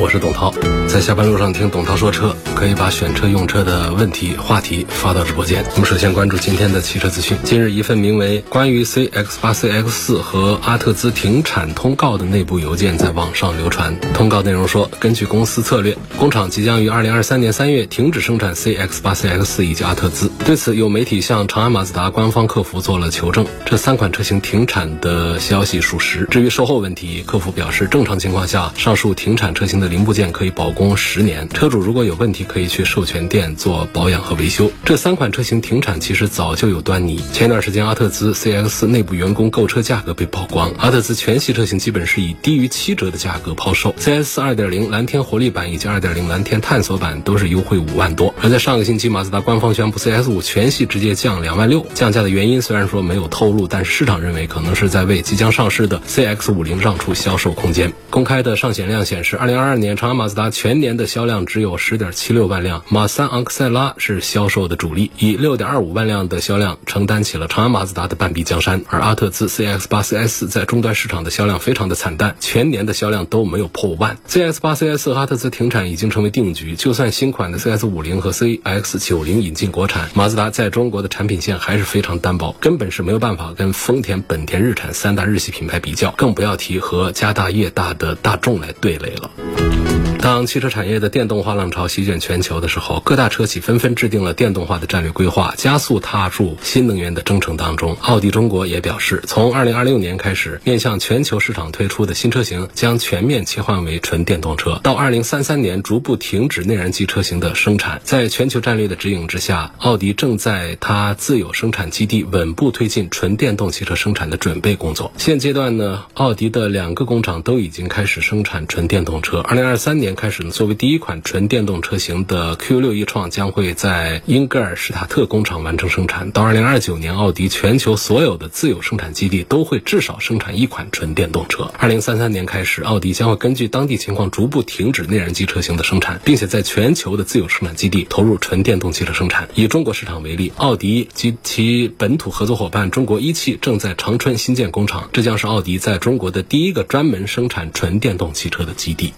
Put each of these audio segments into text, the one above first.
我是董涛。在下班路上听董涛说车，可以把选车用车的问题话题发到直播间。我们首先关注今天的汽车资讯。近日，一份名为《关于 CX 八、CX 四和阿特兹停产通告》的内部邮件在网上流传。通告内容说，根据公司策略，工厂即将于二零二三年三月停止生产 CX 八、CX 四以及阿特兹。对此，有媒体向长安马自达官方客服做了求证，这三款车型停产的消息属实。至于售后问题，客服表示，正常情况下，上述停产车型的零部件可以保供十年，车主如果有问题可以去授权店做保养和维修。这三款车型停产其实早就有端倪。前一段时间，阿特兹 C X 内部员工购车价格被曝光，阿特兹全系车型基本是以低于七折的价格抛售。C S 二点零蓝天活力版以及二点零蓝天探索版都是优惠五万多。而在上个星期，马自达官方宣布 C S 五全系直接降两万六，降价的原因虽然说没有透露，但市场认为可能是在为即将上市的 C X 五零让出销售空间。公开的上险量显示，二零二二。年长安马自达全年的销量只有十点七六万辆马三昂克赛拉是销售的主力以六点二五万辆的销量承担起了长安马自达的半壁江山。而阿特兹 cx 八 cs 在终端市场的销量非常的惨淡全年的销量都没有破万。Cs 八 cs 阿特兹停产已经成为定局就算新款的 cs 五零和 cx 九零引进国产马自达在中国的产品线还是非常单薄根本是没有办法跟丰田本田日产三大日系品牌比较更不要提和家大业大的大众来对垒了。当汽车产业的电动化浪潮席卷全球的时候，各大车企纷纷制定了电动化的战略规划，加速踏入新能源的征程当中。奥迪中国也表示，从二零二六年开始，面向全球市场推出的新车型将全面切换为纯电动车，到二零三三年逐步停止内燃机车型的生产。在全球战略的指引之下，奥迪正在它自有生产基地稳步推进纯电动汽车生产的准备工作。现阶段呢，奥迪的两个工厂都已经开始生产纯电动车。二零二三年。开始呢，作为第一款纯电动车型的 Q6 e 创将会在英格尔施塔特工厂完成生产。到2029年，奥迪全球所有的自有生产基地都会至少生产一款纯电动车。2033年开始，奥迪将会根据当地情况逐步停止内燃机车型的生产，并且在全球的自有生产基地投入纯电动汽车生产。以中国市场为例，奥迪及其本土合作伙伴中国一汽正在长春新建工厂，这将是奥迪在中国的第一个专门生产纯电动汽车的基地。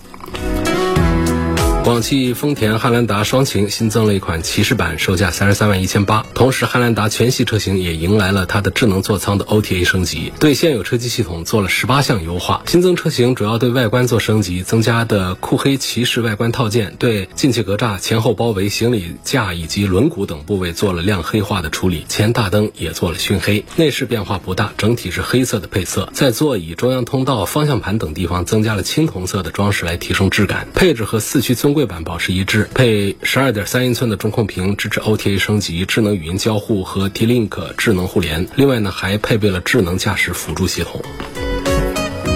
广汽丰田汉兰达双擎新增了一款骑士版，售价三十三万一千八。同时，汉兰达全系车型也迎来了它的智能座舱的 OTA 升级，对现有车机系统做了十八项优化。新增车型主要对外观做升级，增加的酷黑骑士外观套件对进气格栅、前后包围、行李架以及轮毂等部位做了亮黑化的处理，前大灯也做了熏黑。内饰变化不大，整体是黑色的配色，在座椅、中央通道、方向盘等地方增加了青铜色的装饰来提升质感。配置和四驱尊尊贵版保持一致，配十二点三英寸的中控屏，支持 OTA 升级、智能语音交互和 D Link 智能互联。另外呢，还配备了智能驾驶辅助系统。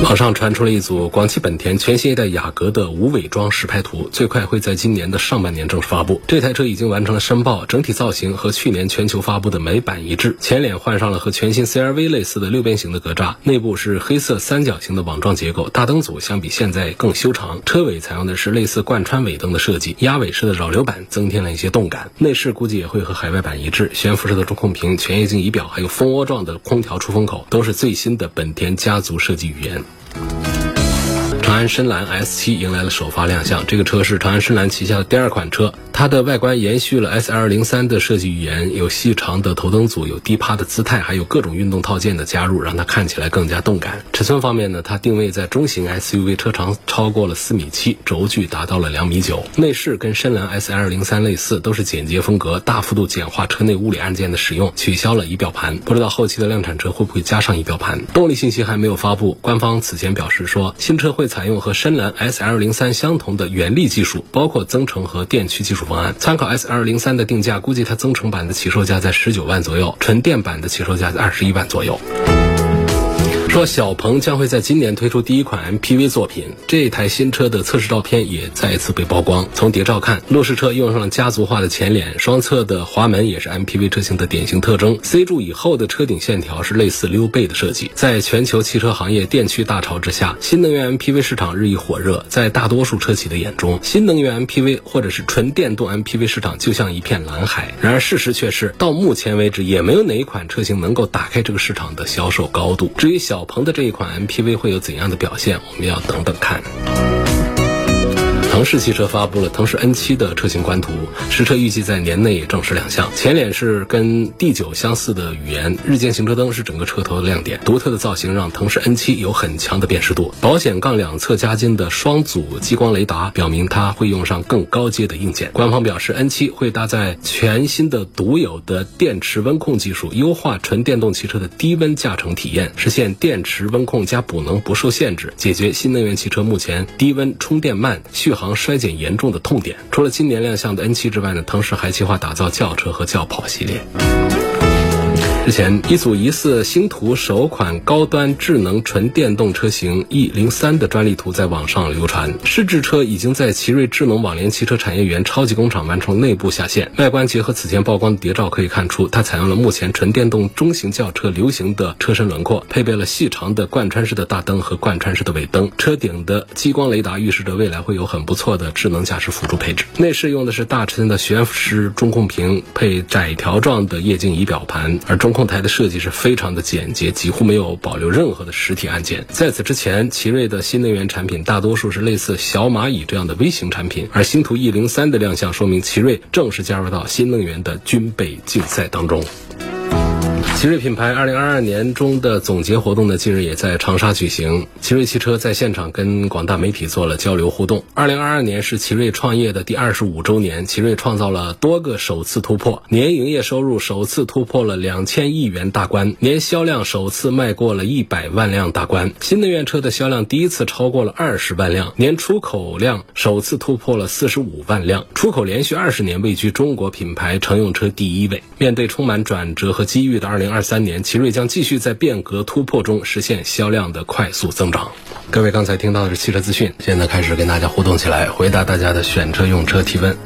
网上传出了一组广汽本田全新一代雅阁的无伪装实拍图，最快会在今年的上半年正式发布。这台车已经完成了申报，整体造型和去年全球发布的美版一致。前脸换上了和全新 CR-V 类似的六边形的格栅，内部是黑色三角形的网状结构。大灯组相比现在更修长，车尾采用的是类似贯穿尾灯的设计，压尾式的扰流板增添了一些动感。内饰估计也会和海外版一致，悬浮式的中控屏、全液晶仪表，还有蜂窝状的空调出风口，都是最新的本田家族设计语言。Bye. 长安深蓝 S7 迎来了首发亮相，这个车是长安深蓝旗下的第二款车。它的外观延续了 SL03 的设计语言，有细长的头灯组，有低趴的姿态，还有各种运动套件的加入，让它看起来更加动感。尺寸方面呢，它定位在中型 SUV，车长超过了四米七，轴距达到了两米九。内饰跟深蓝 SL03 类似，都是简洁风格，大幅度简化车内物理按键的使用，取消了仪表盘。不知道后期的量产车会不会加上仪表盘？动力信息还没有发布，官方此前表示说，新车会采用和深蓝 S L 零三相同的原力技术，包括增程和电驱技术。方案参考 S L 零三的定价，估计它增程版的起售价在十九万左右，纯电版的起售价在二十一万左右。说小鹏将会在今年推出第一款 MPV 作品，这台新车的测试照片也再一次被曝光。从谍照看，路试车用上了家族化的前脸，双侧的滑门也是 MPV 车型的典型特征。C 柱以后的车顶线条是类似溜背的设计。在全球汽车行业电驱大潮之下，新能源 MPV 市场日益火热。在大多数车企的眼中，新能源 MPV 或者是纯电动 MPV 市场就像一片蓝海。然而事实却是，到目前为止也没有哪一款车型能够打开这个市场的销售高度。至于小鹏的这一款 MPV 会有怎样的表现，我们要等等看。腾势汽车发布了腾势 N7 的车型官图，实车预计在年内正式亮相。前脸是跟 D9 相似的语言，日间行车灯是整个车头的亮点。独特的造型让腾势 N7 有很强的辨识度。保险杠两侧加金的双组激光雷达，表明它会用上更高阶的硬件。官方表示，N7 会搭载全新的独有的电池温控技术，优化纯电动汽车的低温驾乘体验，实现电池温控加补能不受限制，解决新能源汽车目前低温充电慢、续航。衰减严重的痛点。除了今年亮相的 N7 之外呢，腾势还计划打造轿车和轿跑系列。之前，一组疑似星途首款高端智能纯电动车型 E 零三的专利图在网上流传。试制车已经在奇瑞智能网联汽车产业园超级工厂完成内部下线。外观结合此前曝光的谍照可以看出，它采用了目前纯电动中型轿车流行的车身轮廓，配备了细长的贯穿式的大灯和贯穿式的尾灯。车顶的激光雷达预示着未来会有很不错的智能驾驶辅助配置。内饰用的是大尺寸的悬浮式中控屏，配窄条状的液晶仪表盘，而中。控台的设计是非常的简洁，几乎没有保留任何的实体按键。在此之前，奇瑞的新能源产品大多数是类似小蚂蚁这样的微型产品，而星途 E 零三的亮相，说明奇瑞正式加入到新能源的军备竞赛当中。奇瑞品牌二零二二年中的总结活动呢，近日也在长沙举行。奇瑞汽车在现场跟广大媒体做了交流互动。二零二二年是奇瑞创业的第二十五周年，奇瑞创造了多个首次突破，年营业收入首次突破了两千亿元大关，年销量首次迈过了一百万辆大关，新能源车的销量第一次超过了二十万辆，年出口量首次突破了四十五万辆，出口连续二十年位居中国品牌乘用车第一位。面对充满转折和机遇的二零。二三年，奇瑞将继续在变革突破中实现销量的快速增长。各位刚才听到的是汽车资讯，现在开始跟大家互动起来，回答大家的选车用车提问。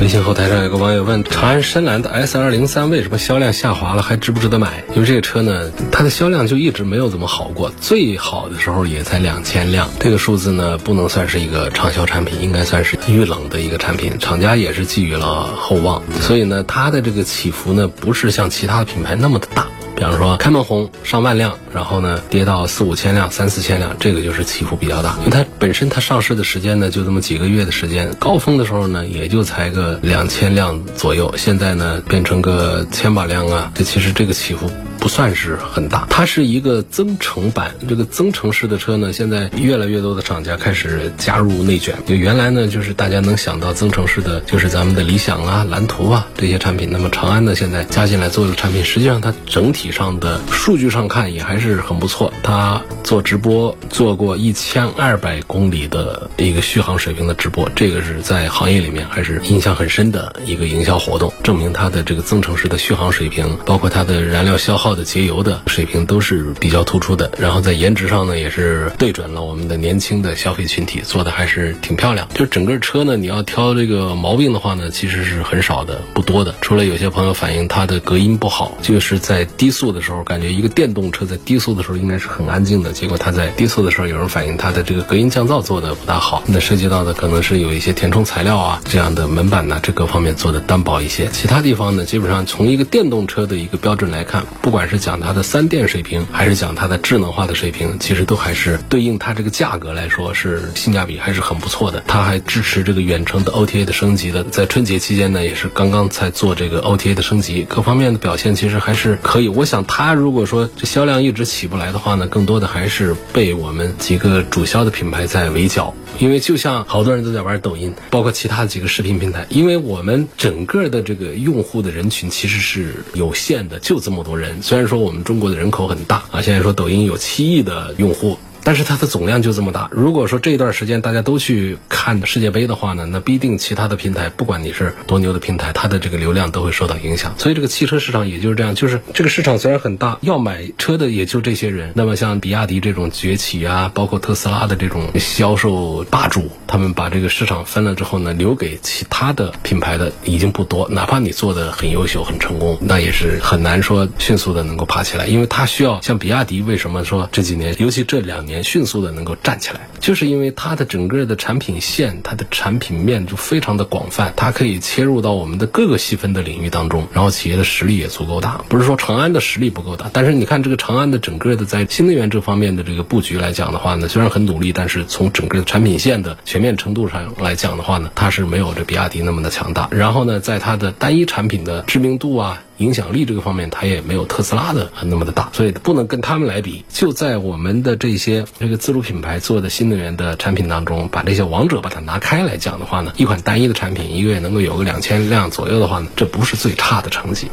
微信后台上有个网友问：长安深蓝的 S 二零三为什么销量下滑了，还值不值得买？因为这个车呢，它的销量就一直没有怎么好过，最好的时候也才两千辆，这个数字呢不能算是一个畅销产品，应该算是遇冷的一个产品。厂家也是寄予了厚望，所以呢，它的这个起伏呢不是像其他品牌那么的大。比方说，开门红上万辆，然后呢跌到四五千辆、三四千辆，这个就是起伏比较大。因为它本身它上市的时间呢就这么几个月的时间，高峰的时候呢也就才个两千辆左右，现在呢变成个千把辆啊，这其实这个起伏。不算是很大，它是一个增程版。这个增程式的车呢，现在越来越多的厂家开始加入内卷。就原来呢，就是大家能想到增程式的，就是咱们的理想啊、蓝图啊这些产品。那么长安呢，现在加进来做的产品，实际上它整体上的数据上看也还是很不错。它做直播做过一千二百公里的一个续航水平的直播，这个是在行业里面还是印象很深的一个营销活动，证明它的这个增程式的续航水平，包括它的燃料消耗。的节油的水平都是比较突出的，然后在颜值上呢也是对准了我们的年轻的消费群体，做的还是挺漂亮。就整个车呢，你要挑这个毛病的话呢，其实是很少的，不多的。除了有些朋友反映它的隔音不好，就是在低速的时候，感觉一个电动车在低速的时候应该是很安静的，结果它在低速的时候，有人反映它的这个隔音降噪做的不大好。那涉及到的可能是有一些填充材料啊，这样的门板呐，这各方面做的单薄一些。其他地方呢，基本上从一个电动车的一个标准来看，不管不管是讲它的三电水平，还是讲它的智能化的水平，其实都还是对应它这个价格来说是性价比还是很不错的。它还支持这个远程的 OTA 的升级的，在春节期间呢，也是刚刚才做这个 OTA 的升级，各方面的表现其实还是可以。我想它如果说这销量一直起不来的话呢，更多的还是被我们几个主销的品牌在围剿。因为就像好多人都在玩抖音，包括其他的几个视频平台，因为我们整个的这个用户的人群其实是有限的，就这么多人。虽然说我们中国的人口很大啊，现在说抖音有七亿的用户。但是它的总量就这么大。如果说这一段时间大家都去看世界杯的话呢，那必定其他的平台，不管你是多牛的平台，它的这个流量都会受到影响。所以这个汽车市场也就是这样，就是这个市场虽然很大，要买车的也就这些人。那么像比亚迪这种崛起啊，包括特斯拉的这种销售霸主，他们把这个市场分了之后呢，留给其他的品牌的已经不多。哪怕你做的很优秀、很成功，那也是很难说迅速的能够爬起来，因为它需要像比亚迪，为什么说这几年，尤其这两年迅速的能够站起来，就是因为它的整个的产品线、它的产品面就非常的广泛，它可以切入到我们的各个细分的领域当中，然后企业的实力也足够大。不是说长安的实力不够大，但是你看这个长安的整个的在新能源这方面的这个布局来讲的话呢，虽然很努力，但是从整个产品线的全面程度上来讲的话呢，它是没有这比亚迪那么的强大。然后呢，在它的单一产品的知名度啊。影响力这个方面，它也没有特斯拉的那么的大，所以不能跟他们来比。就在我们的这些这个自主品牌做的新能源的产品当中，把这些王者把它拿开来讲的话呢，一款单一的产品一个月能够有个两千辆左右的话呢，这不是最差的成绩。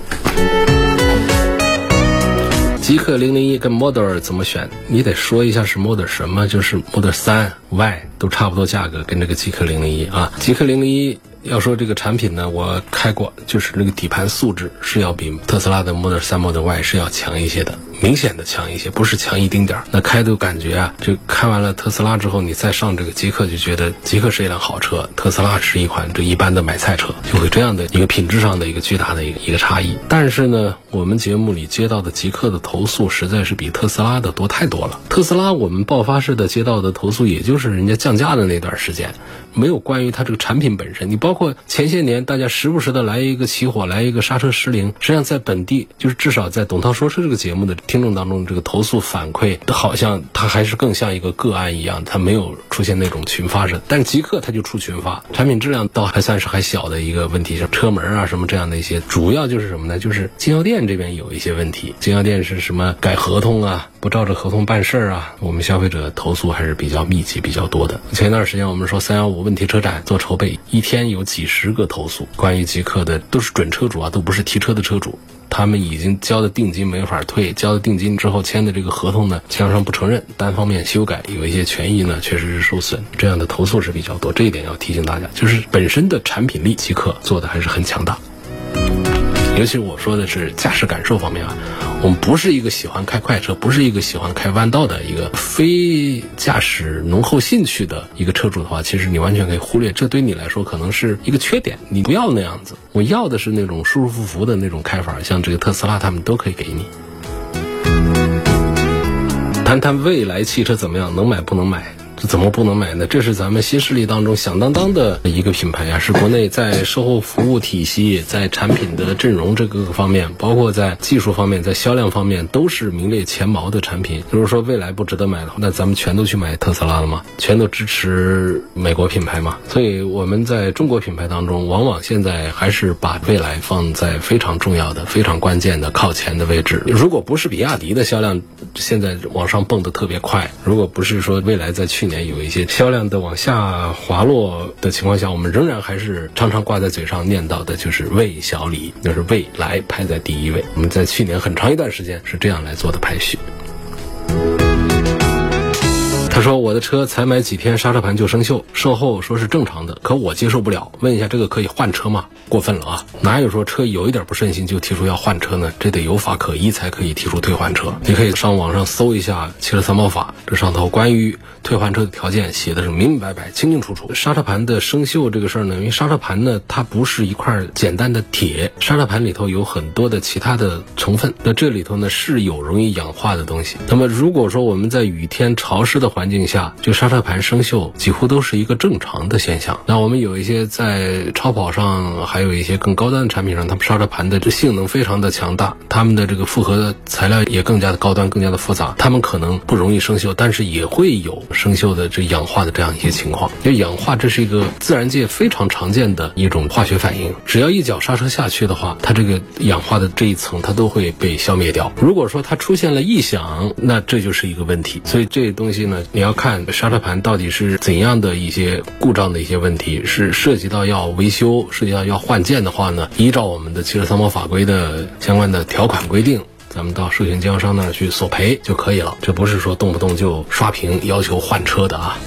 极客零零一跟 Model 怎么选？你得说一下是 Model 什么，就是 Model 三 Y 都差不多价格，跟这个极客零零一啊，极客零零一。要说这个产品呢，我开过，就是那个底盘素质是要比特斯拉的 Model 3、Model Y 是要强一些的，明显的强一些，不是强一丁点儿。那开的感觉啊，就开完了特斯拉之后，你再上这个极客，就觉得极客是一辆好车，特斯拉是一款这一般的买菜车，就会这样的一个品质上的一个巨大的一个一个差异。但是呢，我们节目里接到的极客的投诉实在是比特斯拉的多太多了。特斯拉我们爆发式的接到的投诉，也就是人家降价的那段时间。没有关于它这个产品本身，你包括前些年大家时不时的来一个起火，来一个刹车失灵，实际上在本地就是至少在董涛说车这个节目的听众当中，这个投诉反馈好像它还是更像一个个案一样，它没有出现那种群发式，但是极客它就出群发，产品质量倒还算是还小的一个问题，像车门啊什么这样的一些，主要就是什么呢？就是经销店这边有一些问题，经销店是什么改合同啊，不照着合同办事儿啊，我们消费者投诉还是比较密集、比较多的。前一段时间我们说三幺五。问题车展做筹备，一天有几十个投诉，关于极客的都是准车主啊，都不是提车的车主，他们已经交的定金没法退，交的定金之后签的这个合同呢，经销商不承认，单方面修改，有一些权益呢确实是受损，这样的投诉是比较多，这一点要提醒大家，就是本身的产品力极客做的还是很强大。尤其我说的是驾驶感受方面啊，我们不是一个喜欢开快车，不是一个喜欢开弯道的一个非驾驶浓厚兴趣的一个车主的话，其实你完全可以忽略，这对你来说可能是一个缺点。你不要那样子，我要的是那种舒舒服服的那种开法，像这个特斯拉他们都可以给你。谈谈未来汽车怎么样，能买不能买？这怎么不能买呢？这是咱们新势力当中响当当的一个品牌呀，是国内在售后服务体系、在产品的阵容这各个方面，包括在技术方面、在销量方面，都是名列前茅的产品。如果说未来不值得买的话，那咱们全都去买特斯拉了吗？全都支持美国品牌吗？所以我们在中国品牌当中，往往现在还是把未来放在非常重要的、非常关键的靠前的位置。如果不是比亚迪的销量现在往上蹦得特别快，如果不是说未来在去年有一些销量的往下滑落的情况下，我们仍然还是常常挂在嘴上念叨的，就是魏小李，就是未来排在第一位。我们在去年很长一段时间是这样来做的排序。他说：“我的车才买几天，刹车盘就生锈，售后说是正常的，可我接受不了。问一下，这个可以换车吗？过分了啊！哪有说车有一点不顺心就提出要换车呢？这得有法可依才可以提出退换车。你可以上网上搜一下《汽车三包法》，这上头关于退换车的条件写的是明明白白、清清楚楚。刹车盘的生锈这个事儿呢，因为刹车盘呢它不是一块简单的铁，刹车盘里头有很多的其他的成分，那这里头呢是有容易氧化的东西。那么如果说我们在雨天潮湿的环环境下，就刹车盘生锈几乎都是一个正常的现象。那我们有一些在超跑上，还有一些更高端的产品上，他们刹车盘的这性能非常的强大，他们的这个复合的材料也更加的高端，更加的复杂，他们可能不容易生锈，但是也会有生锈的这氧化的这样一些情况。因为氧化这是一个自然界非常常见的一种化学反应，只要一脚刹车下去的话，它这个氧化的这一层它都会被消灭掉。如果说它出现了异响，那这就是一个问题。所以这东西呢。你要看刹车盘到底是怎样的一些故障的一些问题，是涉及到要维修、涉及到要换件的话呢？依照我们的汽车三包法规的相关的条款规定。咱们到授权经销商那儿去索赔就可以了。这不是说动不动就刷屏要求换车的啊。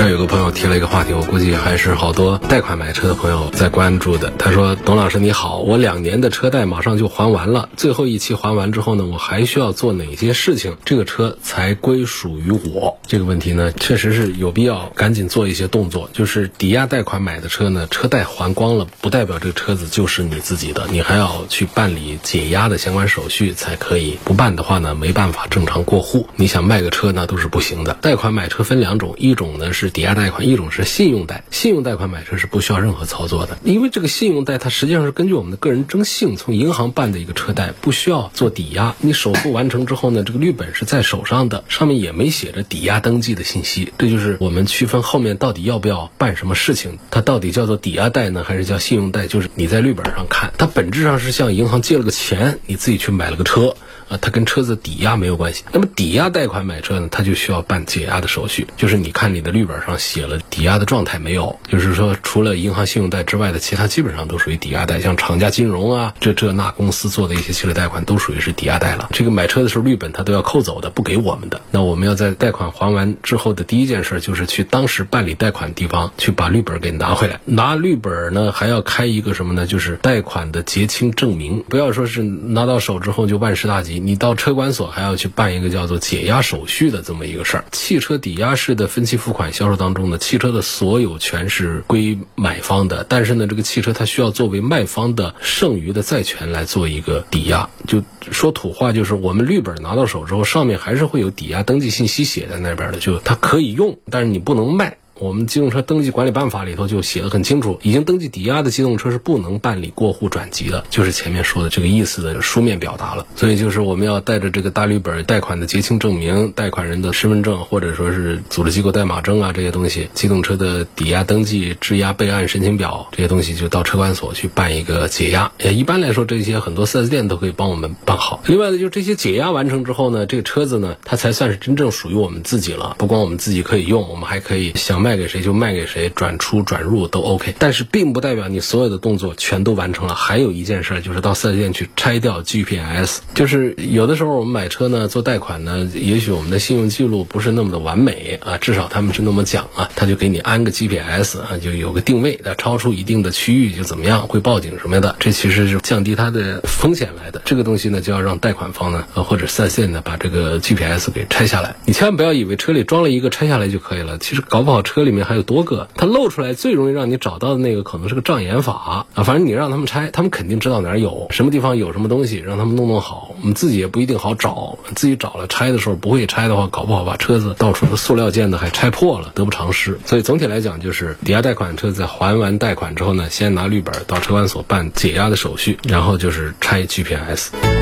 这儿有个朋友提了一个话题，我估计还是好多贷款买车的朋友在关注的。他说：“董老师你好，我两年的车贷马上就还完了，最后一期还完之后呢，我还需要做哪些事情，这个车才归属于我？”这个问题呢，确实是有必要赶紧做一些动作。就是抵押贷款买的车呢，车贷还光了，不代表这个车子就是你自己的，你还要去办理解押的相关手续才可以。不办的话呢，没办法正常过户。你想卖个车那都是不行的。贷款买车分两种，一种呢是。抵押贷款一种是信用贷，信用贷款买车是不需要任何操作的，因为这个信用贷它实际上是根据我们的个人征信从银行办的一个车贷，不需要做抵押。你首付完成之后呢，这个绿本是在手上的，上面也没写着抵押登记的信息。这就是我们区分后面到底要不要办什么事情，它到底叫做抵押贷呢，还是叫信用贷？就是你在绿本上看，它本质上是向银行借了个钱，你自己去买了个车。啊，它跟车子抵押没有关系。那么抵押贷款买车呢，它就需要办解押的手续。就是你看你的绿本上写了抵押的状态没有？就是说，除了银行信用贷之外的其他基本上都属于抵押贷，像厂家金融啊，这这那公司做的一些汽车贷款都属于是抵押贷了。这个买车的时候绿本它都要扣走的，不给我们的。那我们要在贷款还完之后的第一件事就是去当时办理贷款地方去把绿本给拿回来。拿绿本呢还要开一个什么呢？就是贷款的结清证明。不要说是拿到手之后就万事大吉。你到车管所还要去办一个叫做解押手续的这么一个事儿。汽车抵押式的分期付款销售当中呢，汽车的所有权是归买方的，但是呢，这个汽车它需要作为卖方的剩余的债权来做一个抵押。就说土话，就是我们绿本拿到手之后，上面还是会有抵押登记信息写在那边的，就它可以用，但是你不能卖。我们机动车登记管理办法里头就写的很清楚，已经登记抵押的机动车是不能办理过户转籍的，就是前面说的这个意思的书面表达了。所以就是我们要带着这个大绿本、贷款的结清证明、贷款人的身份证，或者说是组织机构代码证啊这些东西，机动车的抵押登记、质押备案申请表这些东西，就到车管所去办一个解押。也，一般来说这些很多 4S 店都可以帮我们办好。另外呢，就这些解押完成之后呢，这个车子呢，它才算是真正属于我们自己了。不光我们自己可以用，我们还可以想卖卖给谁就卖给谁，转出转入都 OK。但是并不代表你所有的动作全都完成了。还有一件事就是到四 S 店去拆掉 GPS。就是有的时候我们买车呢，做贷款呢，也许我们的信用记录不是那么的完美啊，至少他们是那么讲啊，他就给你安个 GPS 啊，就有个定位的，超出一定的区域就怎么样，会报警什么的。这其实是降低它的风险来的。这个东西呢，就要让贷款方呢，或者四 S 店呢，把这个 GPS 给拆下来。你千万不要以为车里装了一个拆下来就可以了，其实搞不好车里面还有多个。它露出来最容易让你找到的那个可能是个障眼法啊，反正你让他们拆，他们肯定知道哪儿有什么地方有什么东西，让他们弄弄好。我们自己也不一定好找，自己找了拆的时候不会拆的话，搞不好把车子到处的塑料件的还拆破了，得不偿失。所以总体来讲，就是抵押贷款车子还完贷款之后呢，先拿绿本到车管所办解押的手续，然后就是拆 GPS。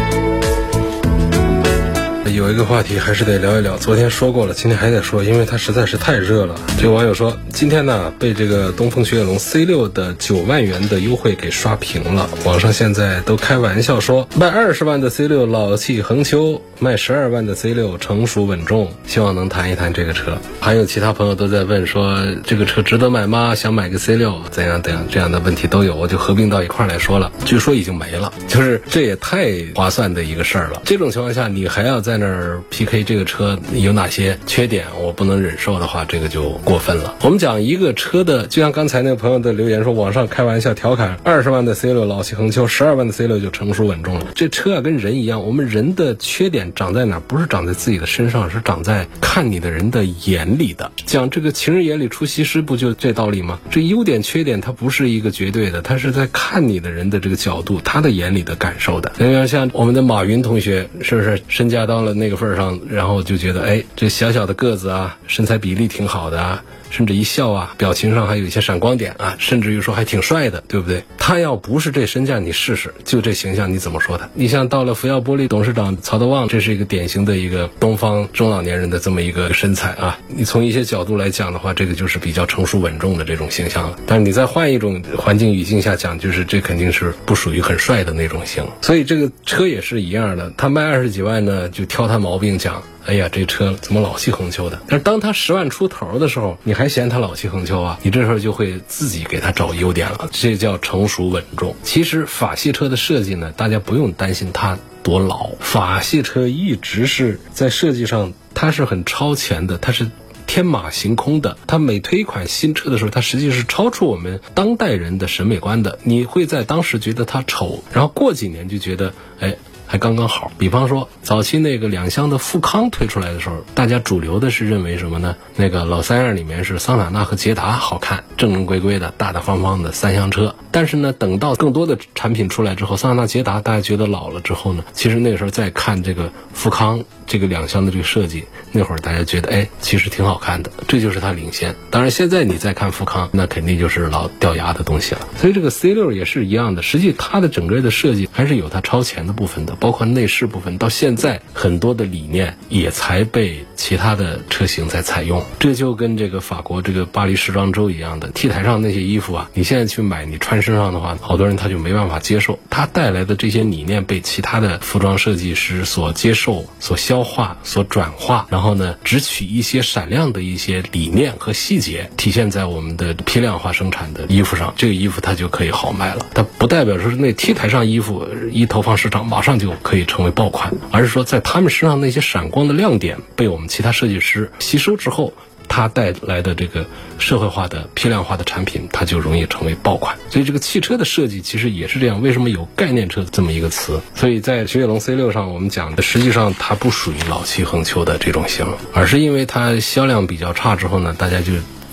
有一个话题还是得聊一聊，昨天说过了，今天还得说，因为它实在是太热了。这个网友说，今天呢被这个东风雪铁龙 C 六的九万元的优惠给刷屏了。网上现在都开玩笑说，卖二十万的 C 六老气横秋，卖十二万的 C 六成熟稳重。希望能谈一谈这个车。还有其他朋友都在问说，这个车值得买吗？想买个 C 六，怎样怎样这样的问题都有，我就合并到一块来说了。据说已经没了，就是这也太划算的一个事儿了。这种情况下，你还要在那儿 PK 这个车有哪些缺点，我不能忍受的话，这个就过分了。我们讲一个车的，就像刚才那个朋友的留言说，网上开玩笑调侃，二十万的 C 六老气横秋，十二万的 C 六就成熟稳重了。这车啊，跟人一样，我们人的缺点长在哪？不是长在自己的身上，是长在看你的人的眼里的。讲这个情人眼里出西施，不就这道理吗？这优点缺点它不是一个绝对的，它是在看你的人的这个角度，他的眼里的感受的。你看像我们的马云同学，是不是身价到了那个份儿上，然后就觉得，哎，这小小的个子啊，身材比例挺好的啊。甚至一笑啊，表情上还有一些闪光点啊，甚至于说还挺帅的，对不对？他要不是这身价，你试试，就这形象，你怎么说他？你像到了福耀玻璃董事长曹德旺，这是一个典型的一个东方中老年人的这么一个身材啊。你从一些角度来讲的话，这个就是比较成熟稳重的这种形象了。但是你再换一种环境语境下讲，就是这肯定是不属于很帅的那种型。所以这个车也是一样的，他卖二十几万呢，就。挑他毛病，讲，哎呀，这车怎么老气横秋的？但是当他十万出头的时候，你还嫌他老气横秋啊？你这时候就会自己给他找优点了，这叫成熟稳重。其实法系车的设计呢，大家不用担心它多老，法系车一直是在设计上它是很超前的，它是。天马行空的，它每推一款新车的时候，它实际是超出我们当代人的审美观的。你会在当时觉得它丑，然后过几年就觉得，哎。还刚刚好，比方说早期那个两厢的富康推出来的时候，大家主流的是认为什么呢？那个老三样里面是桑塔纳和捷达好看，正正规规的大大方方的三厢车。但是呢，等到更多的产品出来之后，桑塔纳、捷达大家觉得老了之后呢，其实那个时候再看这个富康这个两厢的这个设计，那会儿大家觉得哎，其实挺好看的，这就是它领先。当然现在你再看富康，那肯定就是老掉牙的东西了。所以这个 C 六也是一样的，实际它的整个的设计还是有它超前的部分的。包括内饰部分，到现在很多的理念也才被其他的车型在采用。这就跟这个法国这个巴黎时装周一样的，T 台上那些衣服啊，你现在去买，你穿身上的话，好多人他就没办法接受。它带来的这些理念被其他的服装设计师所接受、所消化、所转化，然后呢，只取一些闪亮的一些理念和细节，体现在我们的批量化生产的衣服上，这个衣服它就可以好卖了。它不代表说是那 T 台上衣服一投放市场，马上就。可以成为爆款，而是说在他们身上那些闪光的亮点被我们其他设计师吸收之后，它带来的这个社会化的批量化的产品，它就容易成为爆款。所以这个汽车的设计其实也是这样。为什么有概念车这么一个词？所以在雪铁龙 C 六上，我们讲的实际上它不属于老气横秋的这种型，而是因为它销量比较差之后呢，大家就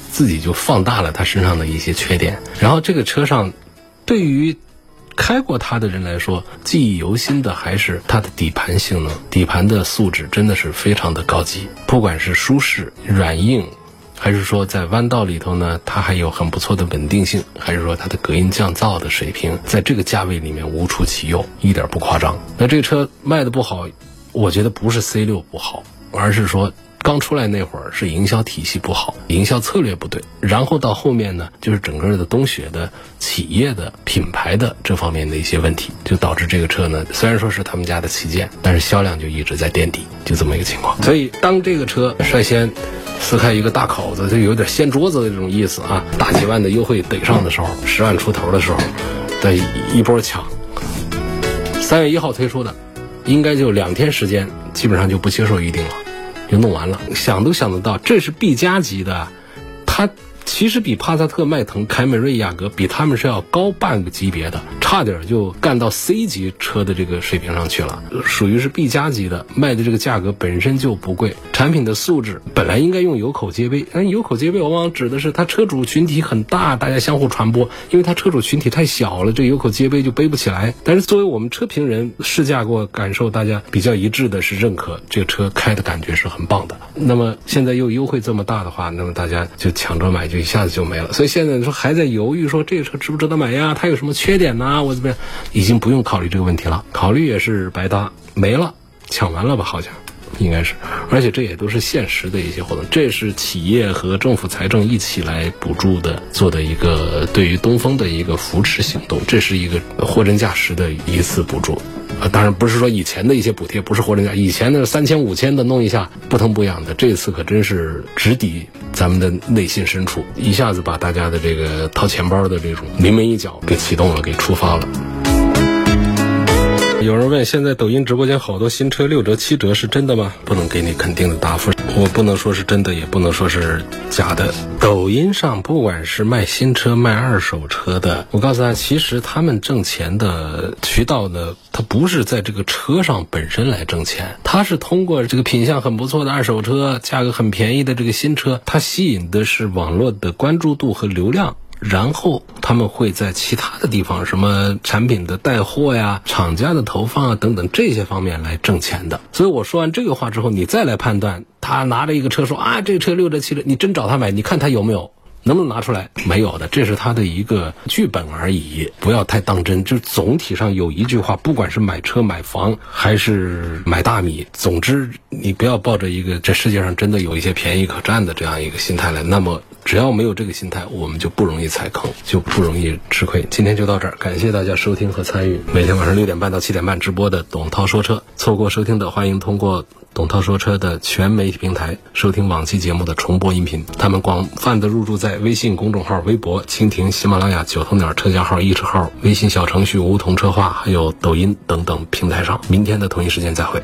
自己就放大了它身上的一些缺点。然后这个车上对于开过它的人来说，记忆犹新的还是它的底盘性能。底盘的素质真的是非常的高级，不管是舒适、软硬，还是说在弯道里头呢，它还有很不错的稳定性，还是说它的隔音降噪的水平，在这个价位里面无出其右，一点不夸张。那这车卖的不好，我觉得不是 C 六不好，而是说。刚出来那会儿是营销体系不好，营销策略不对，然后到后面呢，就是整个的东雪的企业的品牌的这方面的一些问题，就导致这个车呢，虽然说是他们家的旗舰，但是销量就一直在垫底，就这么一个情况。所以当这个车率先撕开一个大口子，就有点掀桌子的这种意思啊，大几万的优惠怼上的时候，十万出头的时候的一波抢，三月一号推出的，应该就两天时间，基本上就不接受预定了。就弄完了，想都想得到，这是 B 加级的，它。其实比帕萨特、迈腾、凯美瑞、雅阁比他们是要高半个级别的，差点就干到 C 级车的这个水平上去了，属于是 B 加级的，卖的这个价格本身就不贵，产品的素质本来应该用有口皆碑，但有口皆碑往往指的是它车主群体很大，大家相互传播，因为它车主群体太小了，这有口皆碑就背不起来。但是作为我们车评人试驾过，感受大家比较一致的是认可这个车开的感觉是很棒的。那么现在又优惠这么大的话，那么大家就抢着买。一下子就没了，所以现在说还在犹豫，说这个车值不值得买呀？它有什么缺点呢？我怎么样？已经不用考虑这个问题了，考虑也是白搭，没了，抢完了吧？好像应该是，而且这也都是现实的一些活动，这是企业和政府财政一起来补助的，做的一个对于东风的一个扶持行动，这是一个货真价实的一次补助。啊，当然不是说以前的一些补贴不是活人价，以前的三千五千的弄一下不疼不痒的，这次可真是直抵咱们的内心深处，一下子把大家的这个掏钱包的这种临门一脚给启动了，给触发了。有人问：现在抖音直播间好多新车六折七折是真的吗？不能给你肯定的答复，我不能说是真的，也不能说是假的。抖音上不管是卖新车卖二手车的，我告诉大家，其实他们挣钱的渠道呢，它不是在这个车上本身来挣钱，它是通过这个品相很不错的二手车，价格很便宜的这个新车，它吸引的是网络的关注度和流量。然后他们会在其他的地方，什么产品的带货呀、厂家的投放啊等等这些方面来挣钱的。所以我说完这个话之后，你再来判断，他拿着一个车说啊，这车六折七折，你真找他买，你看他有没有，能不能拿出来？没有的，这是他的一个剧本而已，不要太当真。就总体上有一句话，不管是买车、买房还是买大米，总之你不要抱着一个这世界上真的有一些便宜可占的这样一个心态来，那么。只要没有这个心态，我们就不容易踩坑，就不容易吃亏。今天就到这儿，感谢大家收听和参与每天晚上六点半到七点半直播的董涛说车。错过收听的，欢迎通过董涛说车的全媒体平台收听往期节目的重播音频。他们广泛的入驻在微信公众号、微博、蜻蜓、喜马拉雅、九头鸟车架号、易车号、微信小程序梧桐车话，还有抖音等等平台上。明天的同一时间再会。